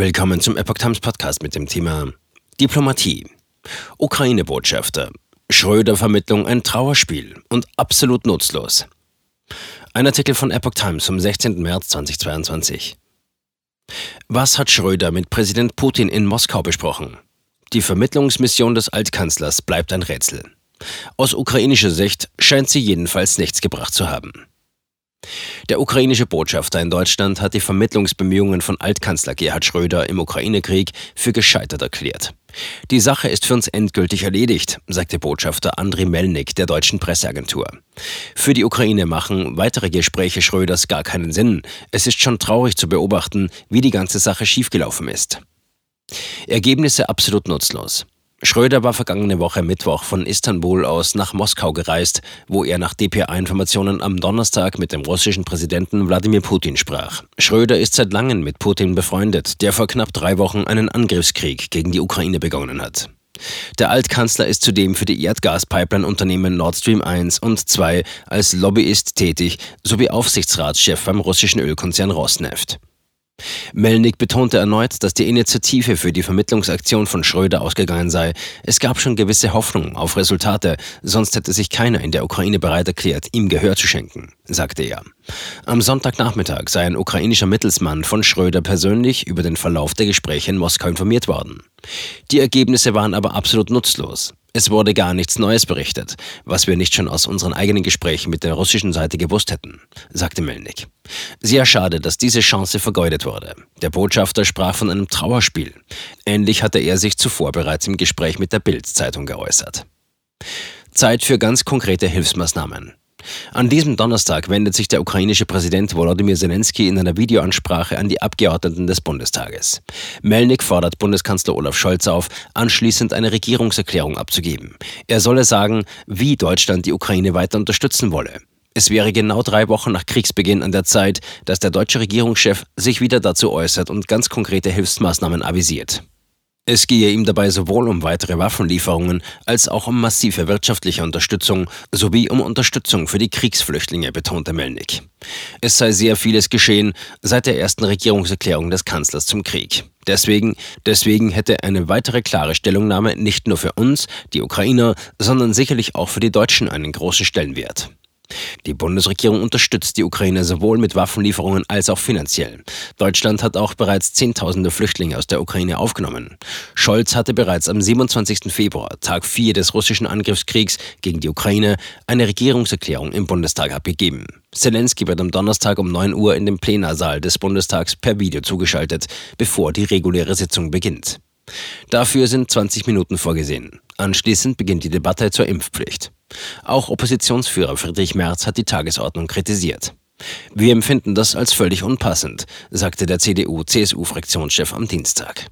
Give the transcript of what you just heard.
Willkommen zum Epoch Times Podcast mit dem Thema Diplomatie. Ukraine-Botschafter. Schröder-Vermittlung ein Trauerspiel und absolut nutzlos. Ein Artikel von Epoch Times vom 16. März 2022. Was hat Schröder mit Präsident Putin in Moskau besprochen? Die Vermittlungsmission des Altkanzlers bleibt ein Rätsel. Aus ukrainischer Sicht scheint sie jedenfalls nichts gebracht zu haben. Der ukrainische Botschafter in Deutschland hat die Vermittlungsbemühungen von Altkanzler Gerhard Schröder im Ukraine-Krieg für gescheitert erklärt. Die Sache ist für uns endgültig erledigt, sagte Botschafter Andriy Melnik der deutschen Presseagentur. Für die Ukraine machen weitere Gespräche Schröders gar keinen Sinn. Es ist schon traurig zu beobachten, wie die ganze Sache schiefgelaufen ist. Ergebnisse absolut nutzlos. Schröder war vergangene Woche Mittwoch von Istanbul aus nach Moskau gereist, wo er nach DPA-Informationen am Donnerstag mit dem russischen Präsidenten Wladimir Putin sprach. Schröder ist seit langem mit Putin befreundet, der vor knapp drei Wochen einen Angriffskrieg gegen die Ukraine begonnen hat. Der Altkanzler ist zudem für die Erdgaspipeline-Unternehmen Nord Stream 1 und 2 als Lobbyist tätig sowie Aufsichtsratschef beim russischen Ölkonzern Rosneft. Melnick betonte erneut, dass die Initiative für die Vermittlungsaktion von Schröder ausgegangen sei. Es gab schon gewisse Hoffnung auf Resultate, sonst hätte sich keiner in der Ukraine bereit erklärt, ihm Gehör zu schenken, sagte er. Am Sonntagnachmittag sei ein ukrainischer Mittelsmann von Schröder persönlich über den Verlauf der Gespräche in Moskau informiert worden. Die Ergebnisse waren aber absolut nutzlos. Es wurde gar nichts Neues berichtet, was wir nicht schon aus unseren eigenen Gesprächen mit der russischen Seite gewusst hätten, sagte Melnik. Sehr schade, dass diese Chance vergeudet wurde. Der Botschafter sprach von einem Trauerspiel. Ähnlich hatte er sich zuvor bereits im Gespräch mit der Bild-Zeitung geäußert. Zeit für ganz konkrete Hilfsmaßnahmen. An diesem Donnerstag wendet sich der ukrainische Präsident Volodymyr Zelensky in einer Videoansprache an die Abgeordneten des Bundestages. Melnik fordert Bundeskanzler Olaf Scholz auf, anschließend eine Regierungserklärung abzugeben. Er solle sagen, wie Deutschland die Ukraine weiter unterstützen wolle. Es wäre genau drei Wochen nach Kriegsbeginn an der Zeit, dass der deutsche Regierungschef sich wieder dazu äußert und ganz konkrete Hilfsmaßnahmen avisiert. Es gehe ihm dabei sowohl um weitere Waffenlieferungen als auch um massive wirtschaftliche Unterstützung sowie um Unterstützung für die Kriegsflüchtlinge, betonte Melnik. Es sei sehr vieles geschehen seit der ersten Regierungserklärung des Kanzlers zum Krieg. Deswegen, deswegen hätte eine weitere klare Stellungnahme nicht nur für uns, die Ukrainer, sondern sicherlich auch für die Deutschen einen großen Stellenwert. Die Bundesregierung unterstützt die Ukraine sowohl mit Waffenlieferungen als auch finanziell. Deutschland hat auch bereits Zehntausende Flüchtlinge aus der Ukraine aufgenommen. Scholz hatte bereits am 27. Februar, Tag 4 des russischen Angriffskriegs gegen die Ukraine, eine Regierungserklärung im Bundestag abgegeben. Zelensky wird am Donnerstag um 9 Uhr in dem Plenarsaal des Bundestags per Video zugeschaltet, bevor die reguläre Sitzung beginnt. Dafür sind 20 Minuten vorgesehen. Anschließend beginnt die Debatte zur Impfpflicht. Auch Oppositionsführer Friedrich Merz hat die Tagesordnung kritisiert. Wir empfinden das als völlig unpassend, sagte der CDU-CSU-Fraktionschef am Dienstag.